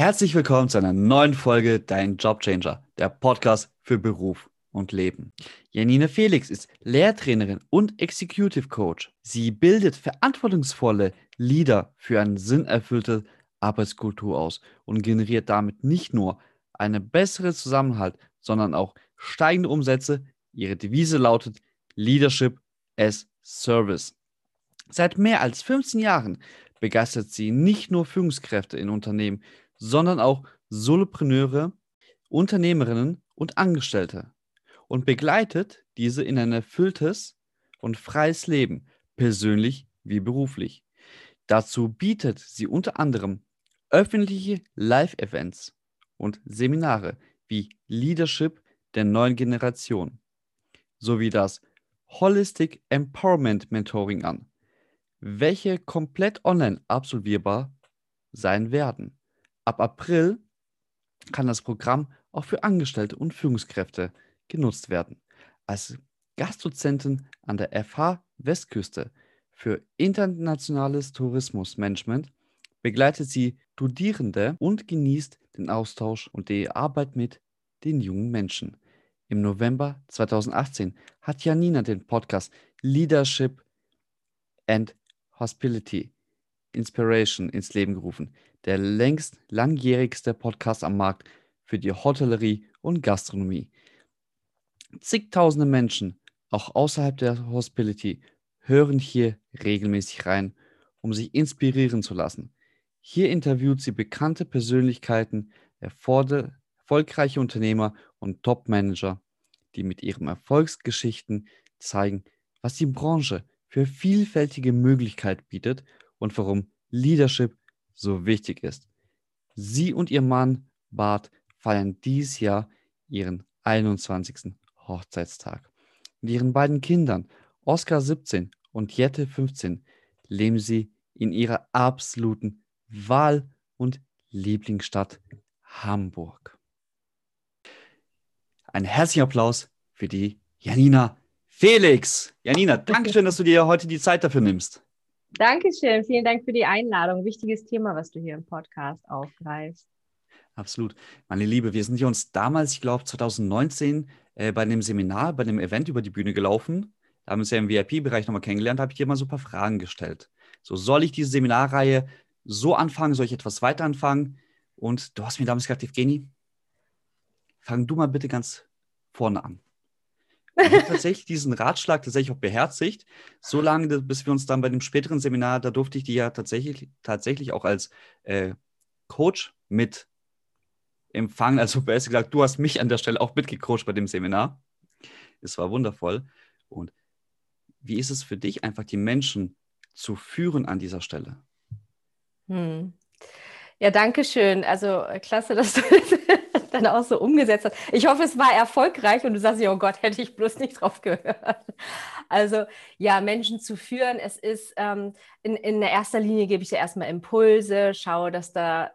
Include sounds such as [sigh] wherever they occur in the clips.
Herzlich willkommen zu einer neuen Folge Dein Jobchanger, der Podcast für Beruf und Leben. Janine Felix ist Lehrtrainerin und Executive Coach. Sie bildet verantwortungsvolle Leader für eine sinnerfüllte Arbeitskultur aus und generiert damit nicht nur eine bessere Zusammenhalt, sondern auch steigende Umsätze. Ihre Devise lautet Leadership as Service. Seit mehr als 15 Jahren begeistert sie nicht nur Führungskräfte in Unternehmen, sondern auch Solopreneure, Unternehmerinnen und Angestellte und begleitet diese in ein erfülltes und freies Leben, persönlich wie beruflich. Dazu bietet sie unter anderem öffentliche Live-Events und Seminare wie Leadership der neuen Generation sowie das Holistic Empowerment Mentoring an, welche komplett online absolvierbar sein werden. Ab April kann das Programm auch für Angestellte und Führungskräfte genutzt werden. Als Gastdozentin an der FH Westküste für internationales Tourismusmanagement begleitet sie Studierende und genießt den Austausch und die Arbeit mit den jungen Menschen. Im November 2018 hat Janina den Podcast Leadership and Hospitality Inspiration ins Leben gerufen, der längst langjährigste Podcast am Markt für die Hotellerie und Gastronomie. Zigtausende Menschen, auch außerhalb der Hospitality, hören hier regelmäßig rein, um sich inspirieren zu lassen. Hier interviewt sie bekannte Persönlichkeiten, erfolgreiche Unternehmer und Top-Manager, die mit ihren Erfolgsgeschichten zeigen, was die Branche für vielfältige Möglichkeiten bietet und warum Leadership so wichtig ist. Sie und ihr Mann Bart feiern dieses Jahr ihren 21. Hochzeitstag. Mit ihren beiden Kindern, Oskar 17 und Jette 15, leben sie in ihrer absoluten Wahl- und Lieblingsstadt Hamburg. Ein herzlicher Applaus für die Janina Felix. Janina, danke schön, dass du dir heute die Zeit dafür nimmst. Dankeschön, vielen Dank für die Einladung. Wichtiges Thema, was du hier im Podcast aufgreifst. Absolut. Meine Liebe, wir sind uns damals, ich glaube 2019, äh, bei einem Seminar, bei einem Event über die Bühne gelaufen. Da haben wir uns ja im VIP-Bereich nochmal kennengelernt, habe ich dir mal so ein paar Fragen gestellt. So, soll ich diese Seminarreihe so anfangen? Soll ich etwas weiter anfangen? Und du hast mir damals gesagt, Evgeni, fang du mal bitte ganz vorne an. Tatsächlich diesen Ratschlag tatsächlich auch beherzigt, so lange, bis wir uns dann bei dem späteren Seminar, da durfte ich die ja tatsächlich, tatsächlich auch als äh, Coach mit empfangen. Also besser gesagt, du hast mich an der Stelle auch mitgecoacht bei dem Seminar. Es war wundervoll. Und wie ist es für dich, einfach die Menschen zu führen an dieser Stelle? Hm. Ja, danke schön. Also äh, klasse, dass du [laughs] dann auch so umgesetzt hast. Ich hoffe, es war erfolgreich und du sagst, oh Gott, hätte ich bloß nicht drauf gehört. Also ja, Menschen zu führen, es ist ähm, in, in erster Linie gebe ich dir erstmal Impulse, schaue, dass da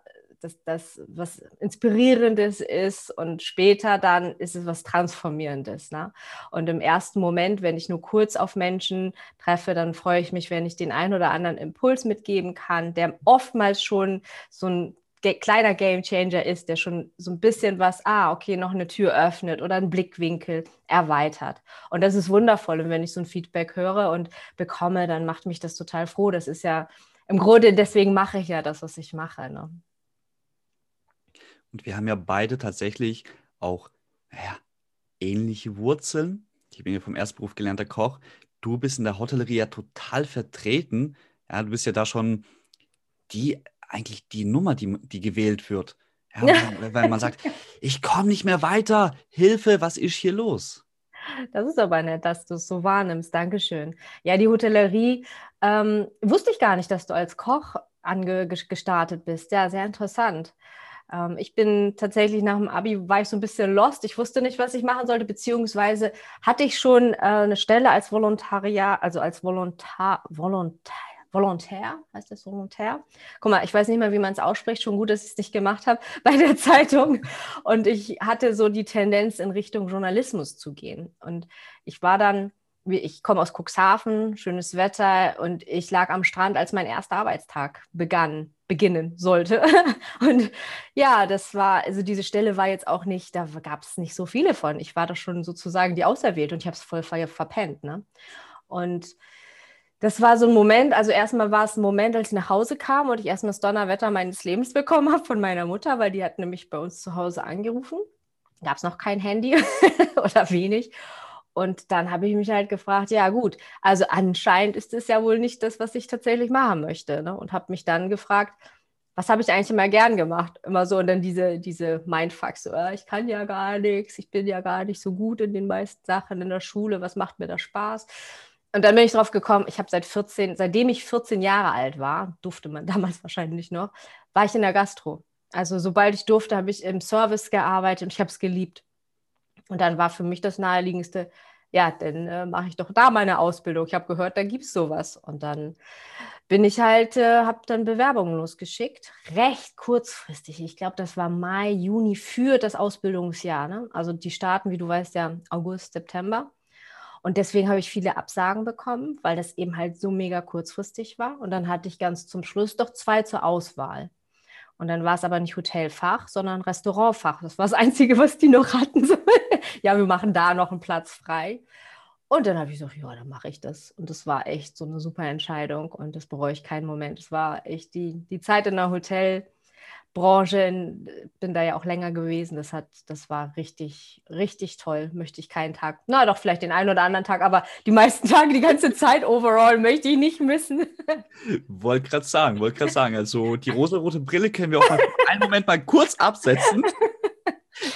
dass das was Inspirierendes ist und später dann ist es was Transformierendes. Ne? Und im ersten Moment, wenn ich nur kurz auf Menschen treffe, dann freue ich mich, wenn ich den einen oder anderen Impuls mitgeben kann, der oftmals schon so ein kleiner Game Changer ist, der schon so ein bisschen was, ah, okay, noch eine Tür öffnet oder einen Blickwinkel erweitert. Und das ist wundervoll. Und wenn ich so ein Feedback höre und bekomme, dann macht mich das total froh. Das ist ja im Grunde, deswegen mache ich ja das, was ich mache. Ne? Und wir haben ja beide tatsächlich auch naja, ähnliche Wurzeln. Ich bin ja vom Erstberuf gelernter Koch. Du bist in der Hotellerie ja total vertreten. Ja, du bist ja da schon die, eigentlich die Nummer, die, die gewählt wird. Ja, [laughs] weil, man sagt, ich komme nicht mehr weiter. Hilfe, was ist hier los? Das ist aber nett, dass du es so wahrnimmst. Dankeschön. Ja, die Hotellerie ähm, wusste ich gar nicht, dass du als Koch angestartet bist. Ja, sehr interessant. Ähm, ich bin tatsächlich nach dem Abi, war ich so ein bisschen lost. Ich wusste nicht, was ich machen sollte, beziehungsweise hatte ich schon äh, eine Stelle als Volontariat, also als Volontar, Volontär, Volontär, heißt das Volontär? Guck mal, ich weiß nicht mehr, wie man es ausspricht. Schon gut, dass ich es nicht gemacht habe [laughs] bei der Zeitung. Und ich hatte so die Tendenz, in Richtung Journalismus zu gehen. Und ich war dann, ich komme aus Cuxhaven, schönes Wetter und ich lag am Strand, als mein erster Arbeitstag begann, beginnen sollte. [laughs] Und ja, das war, also diese Stelle war jetzt auch nicht, da gab es nicht so viele von. Ich war da schon sozusagen die Auserwählte und ich habe es voll verpennt. Ne? Und das war so ein Moment, also erstmal war es ein Moment, als ich nach Hause kam und ich erstmal das Donnerwetter meines Lebens bekommen habe von meiner Mutter, weil die hat nämlich bei uns zu Hause angerufen. Gab es noch kein Handy [laughs] oder wenig. Und dann habe ich mich halt gefragt, ja gut, also anscheinend ist es ja wohl nicht das, was ich tatsächlich machen möchte. Ne? Und habe mich dann gefragt, was habe ich eigentlich immer gern gemacht? Immer so und dann diese, diese Mindfucks, so, ah, ich kann ja gar nichts, ich bin ja gar nicht so gut in den meisten Sachen in der Schule, was macht mir da Spaß? Und dann bin ich drauf gekommen, ich habe seit 14, seitdem ich 14 Jahre alt war, durfte man [laughs] damals wahrscheinlich noch, war ich in der Gastro. Also sobald ich durfte, habe ich im Service gearbeitet und ich habe es geliebt. Und dann war für mich das naheliegendste, ja, dann äh, mache ich doch da meine Ausbildung. Ich habe gehört, da gibt es sowas. Und dann bin ich halt, äh, habe dann Bewerbungen losgeschickt. Recht kurzfristig. Ich glaube, das war Mai, Juni für das Ausbildungsjahr. Ne? Also die starten, wie du weißt, ja August, September. Und deswegen habe ich viele Absagen bekommen, weil das eben halt so mega kurzfristig war. Und dann hatte ich ganz zum Schluss doch zwei zur Auswahl. Und dann war es aber nicht Hotelfach, sondern Restaurantfach. Das war das [laughs] Einzige, was die noch hatten. [laughs] ja, wir machen da noch einen Platz frei. Und dann habe ich gesagt, ja, dann mache ich das. Und das war echt so eine super Entscheidung und das bereue ich keinen Moment. Es war echt die, die Zeit in der Hotel, Branche, bin da ja auch länger gewesen. Das hat, das war richtig, richtig toll. Möchte ich keinen Tag, na doch, vielleicht den einen oder anderen Tag, aber die meisten [laughs] Tage, die ganze Zeit overall möchte ich nicht missen. Wollte gerade sagen, wollte gerade sagen. Also die rosa-rote Brille können wir auch mal einen Moment mal kurz absetzen.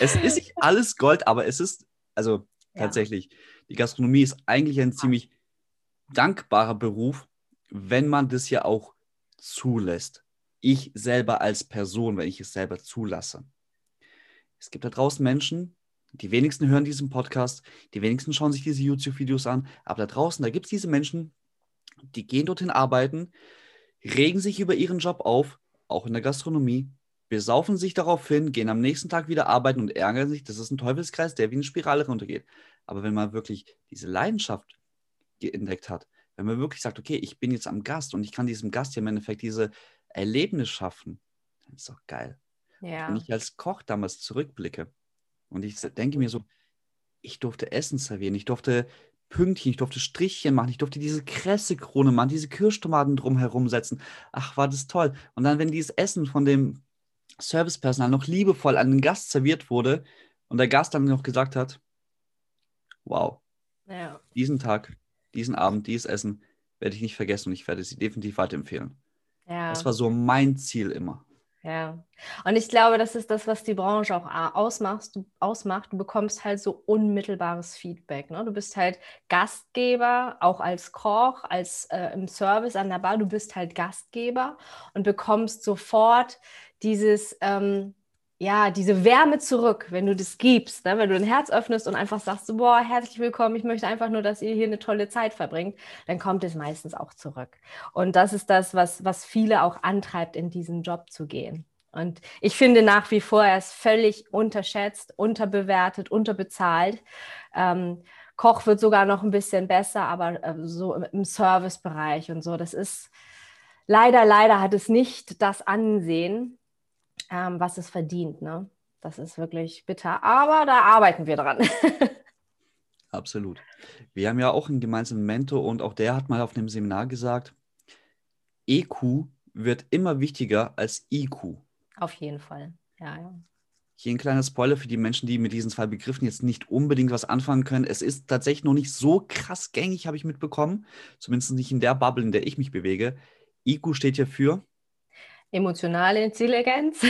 Es ist nicht alles Gold, aber es ist, also ja. tatsächlich, die Gastronomie ist eigentlich ein ziemlich dankbarer Beruf, wenn man das ja auch zulässt ich selber als Person, wenn ich es selber zulasse. Es gibt da draußen Menschen, die wenigsten hören diesen Podcast, die wenigsten schauen sich diese YouTube-Videos an, aber da draußen, da gibt es diese Menschen, die gehen dorthin arbeiten, regen sich über ihren Job auf, auch in der Gastronomie, besaufen sich darauf hin, gehen am nächsten Tag wieder arbeiten und ärgern sich. Das ist ein Teufelskreis, der wie eine Spirale runtergeht. Aber wenn man wirklich diese Leidenschaft entdeckt hat, wenn man wirklich sagt, okay, ich bin jetzt am Gast und ich kann diesem Gast ja im Endeffekt diese Erlebnis schaffen, dann ist doch geil. Ja. Wenn ich als Koch damals zurückblicke und ich denke mir so, ich durfte Essen servieren, ich durfte Pünktchen, ich durfte Strichchen machen, ich durfte diese Kressekrone machen, diese Kirschtomaten drumherum setzen. Ach, war das toll. Und dann, wenn dieses Essen von dem Servicepersonal noch liebevoll an den Gast serviert wurde und der Gast dann noch gesagt hat, wow, ja. diesen Tag, diesen Abend, dieses Essen werde ich nicht vergessen und ich werde sie definitiv weiterempfehlen. Ja. Das war so mein Ziel immer. Ja, und ich glaube, das ist das, was die Branche auch ausmacht. Du, ausmacht. du bekommst halt so unmittelbares Feedback. Ne? Du bist halt Gastgeber, auch als Koch, als äh, im Service an der Bar. Du bist halt Gastgeber und bekommst sofort dieses, ähm, ja, diese Wärme zurück, wenn du das gibst, ne? wenn du dein Herz öffnest und einfach sagst, so, boah, herzlich willkommen, ich möchte einfach nur, dass ihr hier eine tolle Zeit verbringt, dann kommt es meistens auch zurück. Und das ist das, was, was viele auch antreibt, in diesen Job zu gehen. Und ich finde nach wie vor, er ist völlig unterschätzt, unterbewertet, unterbezahlt. Ähm, Koch wird sogar noch ein bisschen besser, aber äh, so im, im Servicebereich und so, das ist leider, leider hat es nicht das Ansehen, ähm, was es verdient. Ne? Das ist wirklich bitter, aber da arbeiten wir dran. [laughs] Absolut. Wir haben ja auch einen gemeinsamen Mentor und auch der hat mal auf einem Seminar gesagt, EQ wird immer wichtiger als IQ. Auf jeden Fall, ja, ja. Hier ein kleiner Spoiler für die Menschen, die mit diesen zwei Begriffen jetzt nicht unbedingt was anfangen können. Es ist tatsächlich noch nicht so krass gängig, habe ich mitbekommen. Zumindest nicht in der Bubble, in der ich mich bewege. IQ steht ja für Emotionale Intelligenz. [laughs]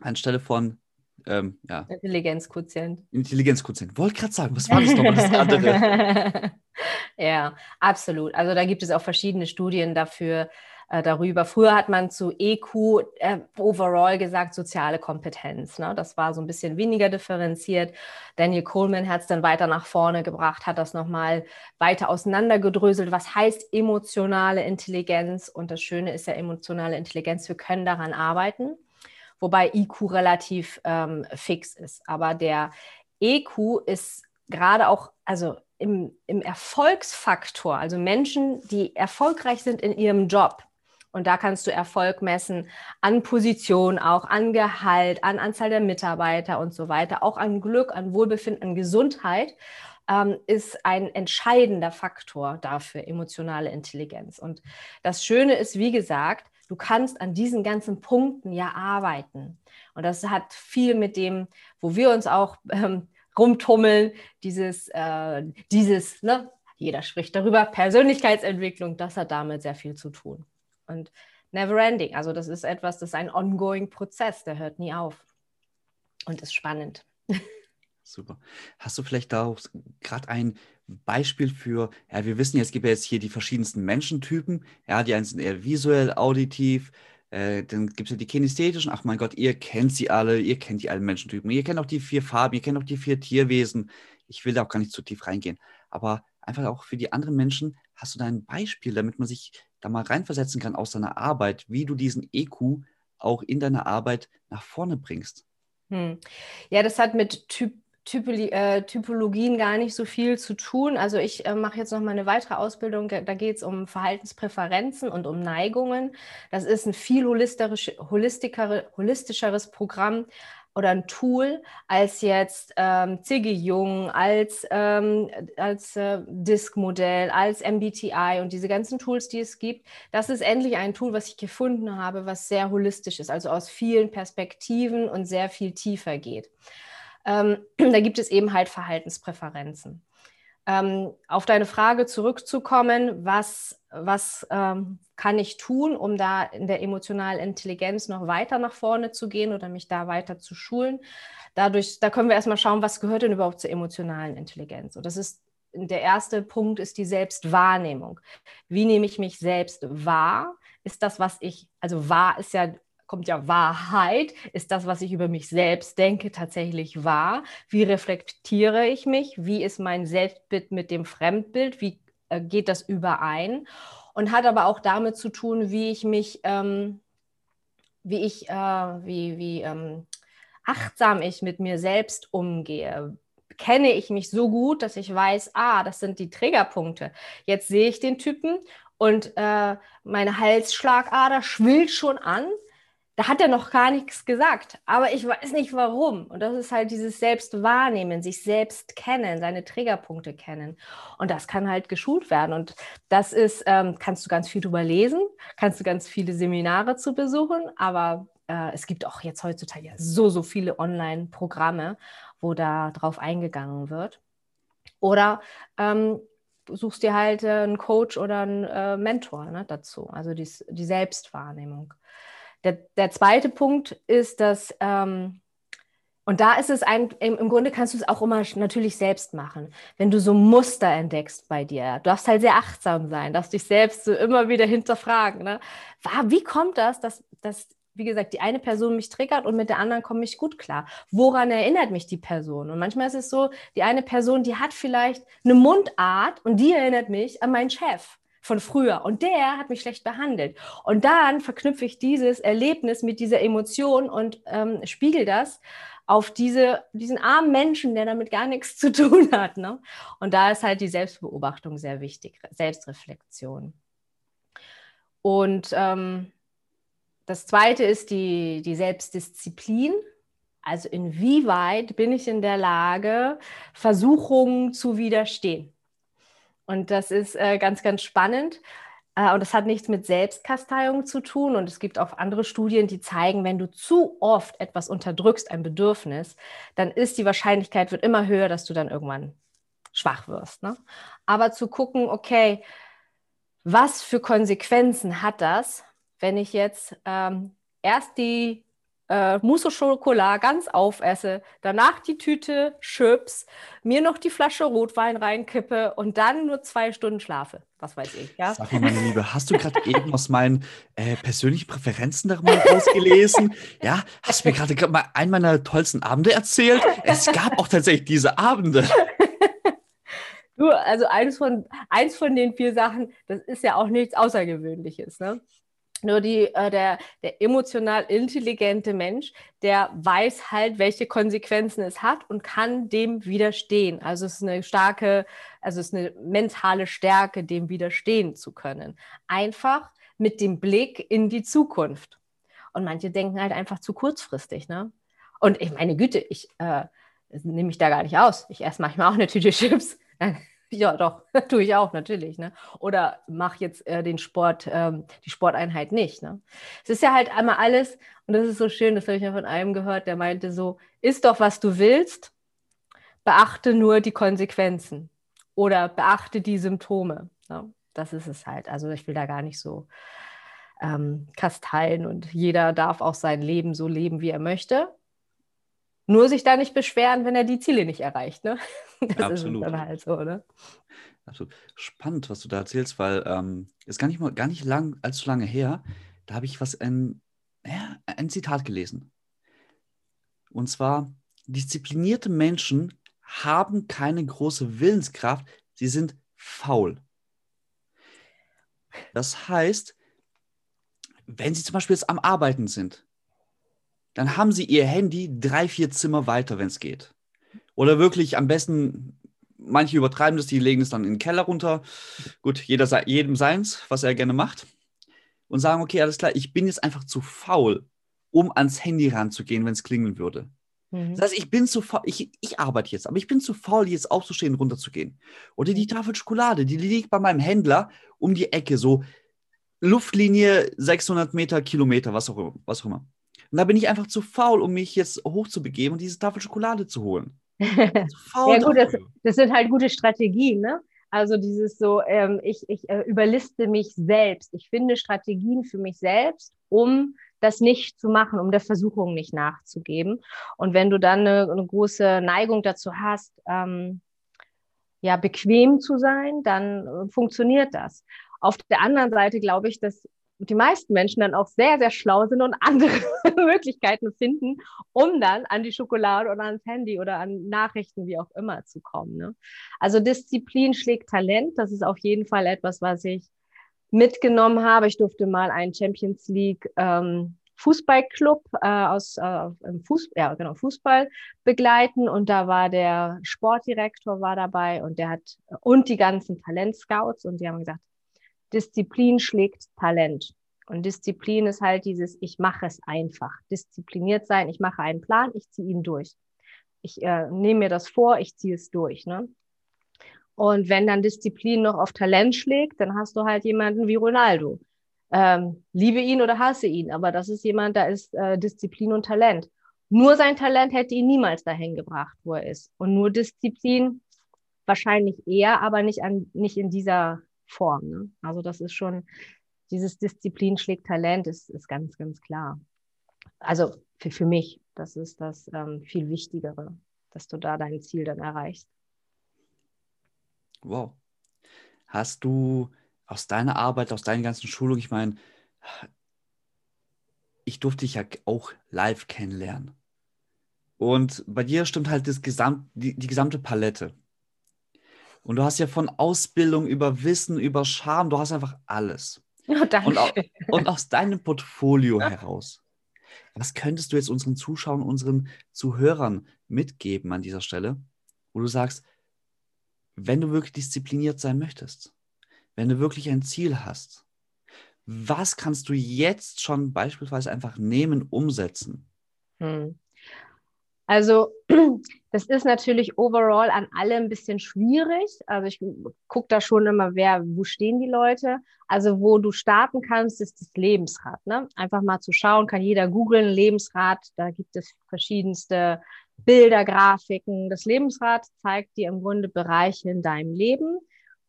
Anstelle von ähm, ja. Intelligenzquotient. Intelligenzquotient. Wollte gerade sagen, was war das nochmal das andere? [laughs] ja, absolut. Also da gibt es auch verschiedene Studien dafür, äh, darüber. Früher hat man zu EQ äh, overall gesagt, soziale Kompetenz. Ne? Das war so ein bisschen weniger differenziert. Daniel Coleman hat es dann weiter nach vorne gebracht, hat das nochmal weiter auseinandergedröselt. Was heißt emotionale Intelligenz? Und das Schöne ist ja emotionale Intelligenz, wir können daran arbeiten, wobei IQ relativ ähm, fix ist. Aber der EQ ist gerade auch, also im, im Erfolgsfaktor, also Menschen, die erfolgreich sind in ihrem Job, und da kannst du Erfolg messen an Position, auch an Gehalt, an Anzahl der Mitarbeiter und so weiter, auch an Glück, an Wohlbefinden, an Gesundheit, ähm, ist ein entscheidender Faktor dafür, emotionale Intelligenz. Und das Schöne ist, wie gesagt, du kannst an diesen ganzen Punkten ja arbeiten. Und das hat viel mit dem, wo wir uns auch ähm, rumtummeln, dieses, äh, dieses, ne? jeder spricht darüber, Persönlichkeitsentwicklung, das hat damit sehr viel zu tun. Und never ending, also das ist etwas, das ist ein ongoing Prozess, der hört nie auf und ist spannend. Super. Hast du vielleicht da auch gerade ein Beispiel für, ja, wir wissen jetzt, es gibt ja jetzt hier die verschiedensten Menschentypen, ja, die einen sind eher visuell, auditiv, äh, dann gibt es ja die kinesthetischen, ach mein Gott, ihr kennt sie alle, ihr kennt die allen Menschentypen, ihr kennt auch die vier Farben, ihr kennt auch die vier Tierwesen. Ich will da auch gar nicht zu tief reingehen. Aber einfach auch für die anderen Menschen, hast du da ein Beispiel, damit man sich da mal reinversetzen kann aus deiner Arbeit, wie du diesen EQ auch in deiner Arbeit nach vorne bringst? Hm. Ja, das hat mit Typ Typoli äh, Typologien gar nicht so viel zu tun. Also ich äh, mache jetzt noch mal eine weitere Ausbildung, da geht es um Verhaltenspräferenzen und um Neigungen. Das ist ein viel holistisch, holistischeres Programm oder ein Tool als jetzt ähm, Ziggy Jung, als, ähm, als äh, Disk-Modell, als MBTI und diese ganzen Tools, die es gibt. Das ist endlich ein Tool, was ich gefunden habe, was sehr holistisch ist, also aus vielen Perspektiven und sehr viel tiefer geht. Ähm, [clears throat] da gibt es eben halt Verhaltenspräferenzen. Ähm, auf deine Frage zurückzukommen, was, was ähm, kann ich tun, um da in der emotionalen Intelligenz noch weiter nach vorne zu gehen oder mich da weiter zu schulen? Dadurch, da können wir erstmal schauen, was gehört denn überhaupt zur emotionalen Intelligenz? Und das ist der erste Punkt ist die Selbstwahrnehmung. Wie nehme ich mich selbst wahr? Ist das, was ich, also wahr ist ja kommt ja Wahrheit. Ist das, was ich über mich selbst denke, tatsächlich wahr? Wie reflektiere ich mich? Wie ist mein Selbstbild mit dem Fremdbild? Wie äh, geht das überein? Und hat aber auch damit zu tun, wie ich mich, ähm, wie ich, äh, wie, wie ähm, achtsam ich mit mir selbst umgehe kenne ich mich so gut, dass ich weiß, ah, das sind die Triggerpunkte. Jetzt sehe ich den Typen und äh, meine Halsschlagader schwillt schon an da hat er noch gar nichts gesagt, aber ich weiß nicht warum. Und das ist halt dieses Selbstwahrnehmen, sich selbst kennen, seine Triggerpunkte kennen. Und das kann halt geschult werden. Und das ist, ähm, kannst du ganz viel drüber lesen, kannst du ganz viele Seminare zu besuchen, aber äh, es gibt auch jetzt heutzutage so, so viele Online-Programme, wo da drauf eingegangen wird. Oder ähm, suchst dir halt äh, einen Coach oder einen äh, Mentor ne, dazu, also die, die Selbstwahrnehmung. Der, der zweite Punkt ist, dass, ähm, und da ist es ein, im, im Grunde kannst du es auch immer natürlich selbst machen. Wenn du so Muster entdeckst bei dir, du darfst halt sehr achtsam sein, darfst dich selbst so immer wieder hinterfragen. Ne? Wie kommt das, dass, dass wie gesagt, die eine Person mich triggert und mit der anderen komme ich gut klar. Woran erinnert mich die Person? Und manchmal ist es so, die eine Person, die hat vielleicht eine Mundart und die erinnert mich an meinen Chef von früher und der hat mich schlecht behandelt. Und dann verknüpfe ich dieses Erlebnis mit dieser Emotion und ähm, spiegel das auf diese, diesen armen Menschen, der damit gar nichts zu [laughs] tun hat. Ne? Und da ist halt die Selbstbeobachtung sehr wichtig, Selbstreflexion. Und ähm, das Zweite ist die, die Selbstdisziplin. Also inwieweit bin ich in der Lage, Versuchungen zu widerstehen? Und das ist äh, ganz, ganz spannend. Äh, und das hat nichts mit Selbstkasteiung zu tun. Und es gibt auch andere Studien, die zeigen, wenn du zu oft etwas unterdrückst, ein Bedürfnis, dann ist die Wahrscheinlichkeit wird immer höher, dass du dann irgendwann schwach wirst. Ne? Aber zu gucken, okay, was für Konsequenzen hat das, wenn ich jetzt ähm, erst die äh, Mousse au Chocolat ganz aufesse, danach die Tüte Chips, mir noch die Flasche Rotwein reinkippe und dann nur zwei Stunden schlafe. Was weiß ich, ja? Sag mal, meine Liebe, hast du gerade eben aus meinen äh, persönlichen Präferenzen da mal rausgelesen? ja, hast du mir gerade mal einen meiner tollsten Abende erzählt? Es gab auch tatsächlich diese Abende. [laughs] Du, also eins von, eins von den vier Sachen, das ist ja auch nichts Außergewöhnliches, ne? Nur die, äh, der, der emotional intelligente Mensch, der weiß halt, welche Konsequenzen es hat und kann dem widerstehen. Also es ist eine starke, also es ist eine mentale Stärke, dem widerstehen zu können. Einfach mit dem Blick in die Zukunft. Und manche denken halt einfach zu kurzfristig. Ne? Und ich meine Güte, ich äh, nehme mich da gar nicht aus. Ich esse manchmal auch eine Tüte Chips. [laughs] Ja, doch, [laughs] tue ich auch natürlich. Ne? Oder mach jetzt äh, den Sport, ähm, die Sporteinheit nicht. Ne? Es ist ja halt einmal alles, und das ist so schön, das habe ich ja von einem gehört, der meinte so, ist doch, was du willst, beachte nur die Konsequenzen oder beachte die Symptome. Ne? Das ist es halt. Also ich will da gar nicht so ähm, kasteien und jeder darf auch sein Leben so leben, wie er möchte. Nur sich da nicht beschweren, wenn er die Ziele nicht erreicht. Ne? [laughs] Das Absolut. ist dann halt so, ne? Absolut. Spannend, was du da erzählst, weil ähm, ist gar nicht mal gar nicht lang, allzu lange her. Da habe ich was ein, ja, ein Zitat gelesen. Und zwar: Disziplinierte Menschen haben keine große Willenskraft, sie sind faul. Das heißt, wenn sie zum Beispiel jetzt am Arbeiten sind, dann haben sie ihr Handy drei, vier Zimmer weiter, wenn es geht. Oder wirklich am besten, manche übertreiben das, die legen es dann in den Keller runter. Gut, jeder, jedem seins, was er gerne macht. Und sagen, okay, alles klar, ich bin jetzt einfach zu faul, um ans Handy ranzugehen, wenn es klingeln würde. Mhm. Das heißt, ich bin zu faul, ich, ich arbeite jetzt, aber ich bin zu faul, jetzt aufzustehen und runterzugehen. Oder die Tafel Schokolade, die liegt bei meinem Händler um die Ecke, so Luftlinie 600 Meter, Kilometer, was auch, was auch immer. Und da bin ich einfach zu faul, um mich jetzt hochzubegeben und diese Tafel Schokolade zu holen. [laughs] ja gut, das, das, sind halt gute Strategien, ne? Also dieses so, ähm, ich, ich äh, überliste mich selbst. Ich finde Strategien für mich selbst, um das nicht zu machen, um der Versuchung nicht nachzugeben. Und wenn du dann eine, eine große Neigung dazu hast, ähm, ja, bequem zu sein, dann äh, funktioniert das. Auf der anderen Seite glaube ich, dass die meisten Menschen dann auch sehr, sehr schlau sind und andere [laughs] Möglichkeiten finden, um dann an die Schokolade oder ans Handy oder an Nachrichten, wie auch immer, zu kommen. Ne? Also Disziplin schlägt Talent. Das ist auf jeden Fall etwas, was ich mitgenommen habe. Ich durfte mal einen Champions League ähm, Fußballclub äh, aus äh, Fuß, ja, genau, Fußball begleiten und da war der Sportdirektor war dabei und der hat und die ganzen Talentscouts und die haben gesagt, Disziplin schlägt Talent. Und Disziplin ist halt dieses, ich mache es einfach. Diszipliniert sein, ich mache einen Plan, ich ziehe ihn durch. Ich äh, nehme mir das vor, ich ziehe es durch. Ne? Und wenn dann Disziplin noch auf Talent schlägt, dann hast du halt jemanden wie Ronaldo. Ähm, liebe ihn oder hasse ihn, aber das ist jemand, da ist äh, Disziplin und Talent. Nur sein Talent hätte ihn niemals dahin gebracht, wo er ist. Und nur Disziplin wahrscheinlich eher, aber nicht, an, nicht in dieser Form. Ne? Also das ist schon, dieses Disziplin schlägt Talent, ist, ist ganz, ganz klar. Also für, für mich, das ist das ähm, viel Wichtigere, dass du da dein Ziel dann erreichst. Wow. Hast du aus deiner Arbeit, aus deinen ganzen Schulungen, ich meine, ich durfte dich ja auch live kennenlernen. Und bei dir stimmt halt das Gesamt, die, die gesamte Palette. Und du hast ja von Ausbildung über Wissen, über Charme, du hast einfach alles. [laughs] Oh, danke. Und, und aus deinem Portfolio ja. heraus, was könntest du jetzt unseren Zuschauern, unseren Zuhörern mitgeben an dieser Stelle, wo du sagst, wenn du wirklich diszipliniert sein möchtest, wenn du wirklich ein Ziel hast, was kannst du jetzt schon beispielsweise einfach nehmen, umsetzen? Hm. Also [clears throat] das ist natürlich overall an alle ein bisschen schwierig. Also ich gucke da schon immer, wer, wo stehen die Leute. Also wo du starten kannst, ist das Lebensrad. Ne? Einfach mal zu schauen, kann jeder googeln, Lebensrad, da gibt es verschiedenste Bilder, Grafiken. Das Lebensrad zeigt dir im Grunde Bereiche in deinem Leben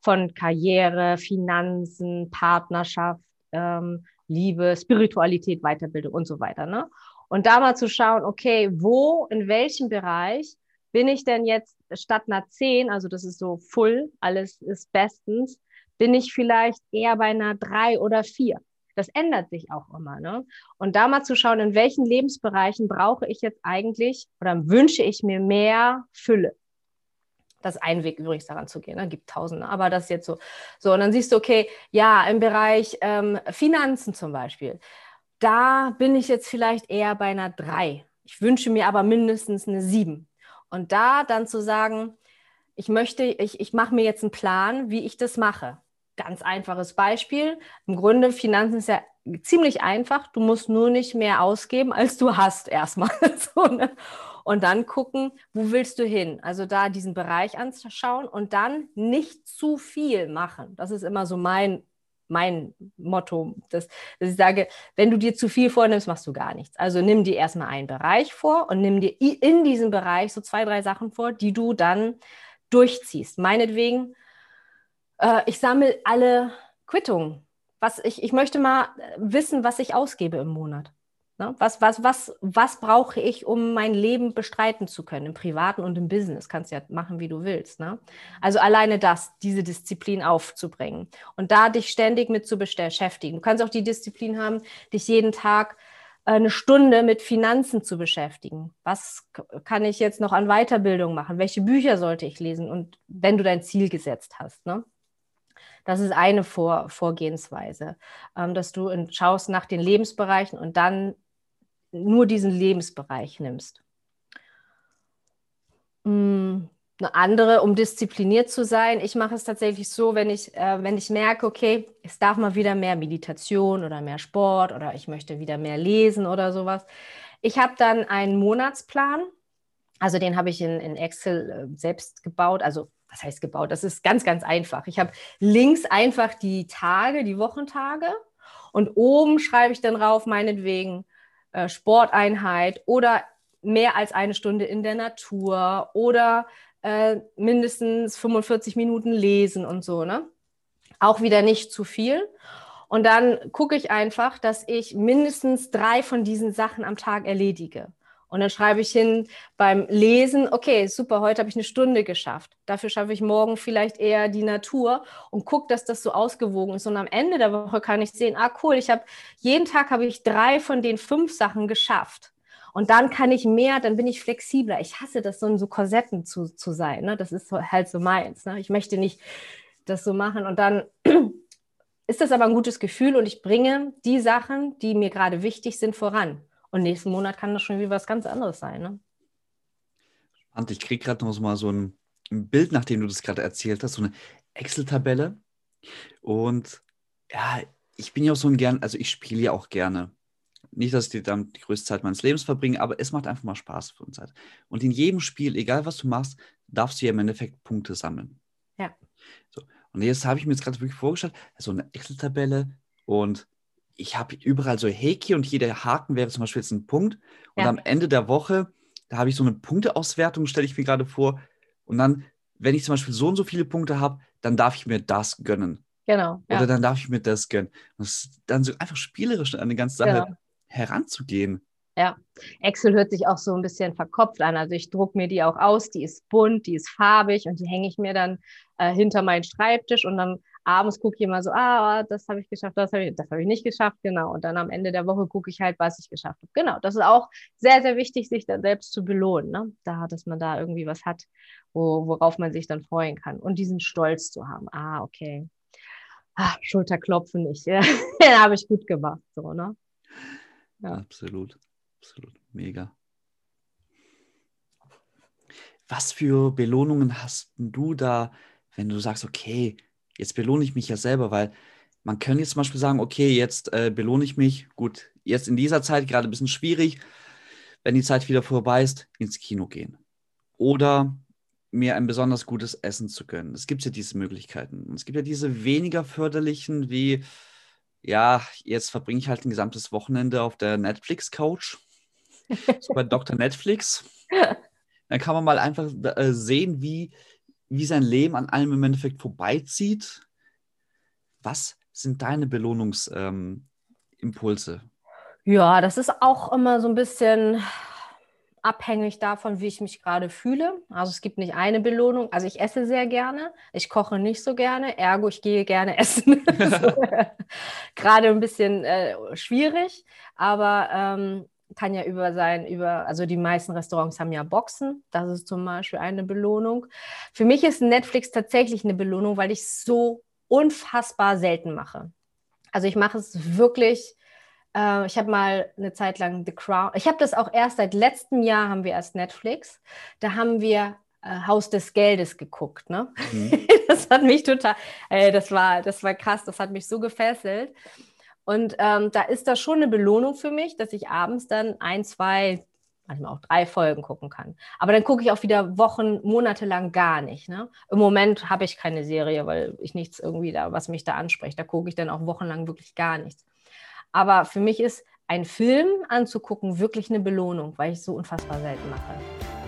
von Karriere, Finanzen, Partnerschaft, ähm, Liebe, Spiritualität, Weiterbildung und so weiter. Ne? Und da mal zu schauen, okay, wo, in welchem Bereich bin ich denn jetzt statt einer 10, also das ist so full, alles ist bestens, bin ich vielleicht eher bei einer 3 oder 4. Das ändert sich auch immer. Ne? Und da mal zu schauen, in welchen Lebensbereichen brauche ich jetzt eigentlich oder wünsche ich mir mehr Fülle. Das ist ein Weg übrigens daran zu gehen. Ne? Gibt tausende, aber das ist jetzt so. So, und dann siehst du, okay, ja, im Bereich ähm, Finanzen zum Beispiel, da bin ich jetzt vielleicht eher bei einer 3. Ich wünsche mir aber mindestens eine 7. Und da dann zu sagen, ich möchte, ich, ich mache mir jetzt einen Plan, wie ich das mache. Ganz einfaches Beispiel. Im Grunde, Finanzen ist ja ziemlich einfach. Du musst nur nicht mehr ausgeben, als du hast erstmal. [laughs] so, ne? Und dann gucken, wo willst du hin? Also da diesen Bereich anschauen und dann nicht zu viel machen. Das ist immer so mein mein Motto, dass, dass, ich sage, wenn du dir zu viel vornimmst, machst du gar nichts. Also nimm dir erstmal einen Bereich vor und nimm dir in diesem Bereich so zwei, drei Sachen vor, die du dann durchziehst. Meinetwegen, äh, ich sammle alle Quittungen. Was ich, ich möchte mal wissen, was ich ausgebe im Monat. Ne? Was, was, was, was brauche ich, um mein Leben bestreiten zu können, im Privaten und im Business? Kannst ja machen, wie du willst. Ne? Also alleine das, diese Disziplin aufzubringen und da dich ständig mit zu beschäftigen. Du kannst auch die Disziplin haben, dich jeden Tag äh, eine Stunde mit Finanzen zu beschäftigen. Was kann ich jetzt noch an Weiterbildung machen? Welche Bücher sollte ich lesen? Und wenn du dein Ziel gesetzt hast, ne? Das ist eine Vor Vorgehensweise, ähm, dass du schaust nach den Lebensbereichen und dann nur diesen Lebensbereich nimmst. Hm, eine andere, um diszipliniert zu sein. Ich mache es tatsächlich so, wenn ich, äh, wenn ich merke, okay, es darf mal wieder mehr Meditation oder mehr Sport oder ich möchte wieder mehr lesen oder sowas. Ich habe dann einen Monatsplan. Also den habe ich in, in Excel äh, selbst gebaut. Also was heißt gebaut? Das ist ganz, ganz einfach. Ich habe links einfach die Tage, die Wochentage und oben schreibe ich dann drauf, meinetwegen äh, Sporteinheit oder mehr als eine Stunde in der Natur oder äh, mindestens 45 Minuten lesen und so, ne? Auch wieder nicht zu viel. Und dann gucke ich einfach, dass ich mindestens drei von diesen Sachen am Tag erledige. Und dann schreibe ich hin beim Lesen, okay, super, heute habe ich eine Stunde geschafft. Dafür schaffe ich morgen vielleicht eher die Natur und gucke, dass das so ausgewogen ist. Und am Ende der Woche kann ich sehen, ah cool, ich habe jeden Tag habe ich drei von den fünf Sachen geschafft. Und dann kann ich mehr, dann bin ich flexibler. Ich hasse das, so in so Korsetten zu, zu sein. Ne? Das ist halt so meins. Ne? Ich möchte nicht das so machen. Und dann [clears throat] ist das aber ein gutes Gefühl und ich bringe die Sachen, die mir gerade wichtig sind, voran. Und nächsten Monat kann das schon wieder was ganz anderes sein. Ne? Spannend, ich kriege gerade noch mal so ein, Bild, nachdem du das gerade erzählt hast, so eine Excel-Tabelle. Und ja, ich bin ja auch so ein gern, also ich spiele ja auch gerne. Nicht, dass ich dann die größte Zeit meines Lebens verbringe, aber es macht einfach mal Spaß für uns. Halt. Und in jedem Spiel, egal was du machst, darfst du ja im Endeffekt Punkte sammeln. Ja. So. Und jetzt habe ich mir jetzt gerade wirklich vorgestellt, so eine Excel-Tabelle und ich habe überall so Häkchen und jeder Haken wäre zum Beispiel jetzt ein Punkt. Und ja. am Ende der Woche, da habe ich so eine Punkteauswertung, stelle ich mir gerade vor. Und dann, wenn ich zum Beispiel so und so viele Punkte habe, dann darf ich mir das gönnen. Genau. Oder ja. dann darf ich mir das gönnen. Und dann so einfach spielerisch an eine ganze Sache genau. heranzugehen. Ja, Excel hört sich auch so ein bisschen verkopft an. Also ich drucke mir die auch aus, die ist bunt, die ist farbig und die hänge ich mir dann äh, hinter meinen Schreibtisch und dann abends gucke ich immer so, ah, das habe ich geschafft, das habe ich, das habe ich nicht geschafft, genau. Und dann am Ende der Woche gucke ich halt, was ich geschafft habe. Genau, das ist auch sehr, sehr wichtig, sich dann selbst zu belohnen, ne? da, dass man da irgendwie was hat, wo, worauf man sich dann freuen kann und diesen Stolz zu haben. Ah, okay. Ah, Schulterklopfen, ich, [laughs] ja, habe ich gut gemacht, so, ne? Ja. Absolut, absolut, mega. Was für Belohnungen hast du da, wenn du sagst, okay, jetzt belohne ich mich ja selber, weil man könnte jetzt zum Beispiel sagen, okay, jetzt äh, belohne ich mich, gut, jetzt in dieser Zeit gerade ein bisschen schwierig, wenn die Zeit wieder vorbei ist, ins Kino gehen. Oder mir ein besonders gutes Essen zu gönnen. Es gibt ja diese Möglichkeiten. Und es gibt ja diese weniger förderlichen, wie, ja, jetzt verbringe ich halt ein gesamtes Wochenende auf der Netflix-Couch, [laughs] so bei Dr. Netflix. [laughs] Dann kann man mal einfach äh, sehen, wie wie sein Leben an allem im Endeffekt vorbeizieht. Was sind deine Belohnungsimpulse? Ähm, Ja, das ist auch immer so ein bisschen abhängig davon, wie ich mich gerade fühle. Also es gibt nicht eine Belohnung. Also ich esse sehr gerne, ich koche nicht so gerne, ergo ich gehe gerne essen. [laughs] [laughs] gerade ein bisschen äh, schwierig, aber ähm, kann ja über sein, über, also die meisten Restaurants haben ja Boxen, das ist zum Beispiel eine Belohnung. Für mich ist Netflix tatsächlich eine Belohnung, weil ich es so unfassbar selten mache. Also ich mache es wirklich äh, ich habe mal eine Zeit lang The Crown. Ich habe das auch erst seit letztem Jahr haben wir erst Netflix. Da haben wir äh, Haus des Geldes geguckt. Ne? Mhm. [laughs] das hat mich total, ey, das war, das war krass. Das hat mich so gefesselt. Und ähm, da ist das schon eine Belohnung für mich, dass ich abends dann ein, zwei, manchmal auch drei Folgen gucken kann. Aber dann gucke ich auch wieder Wochen, Monate lang gar nicht. Ne? Im Moment habe ich keine Serie, weil ich nichts irgendwie da, was mich da anspricht. Da gucke ich dann auch wochenlang wirklich gar nichts. Aber für mich ist ein Film anzugucken wirklich eine Belohnung, weil ich es so unfassbar selten mache.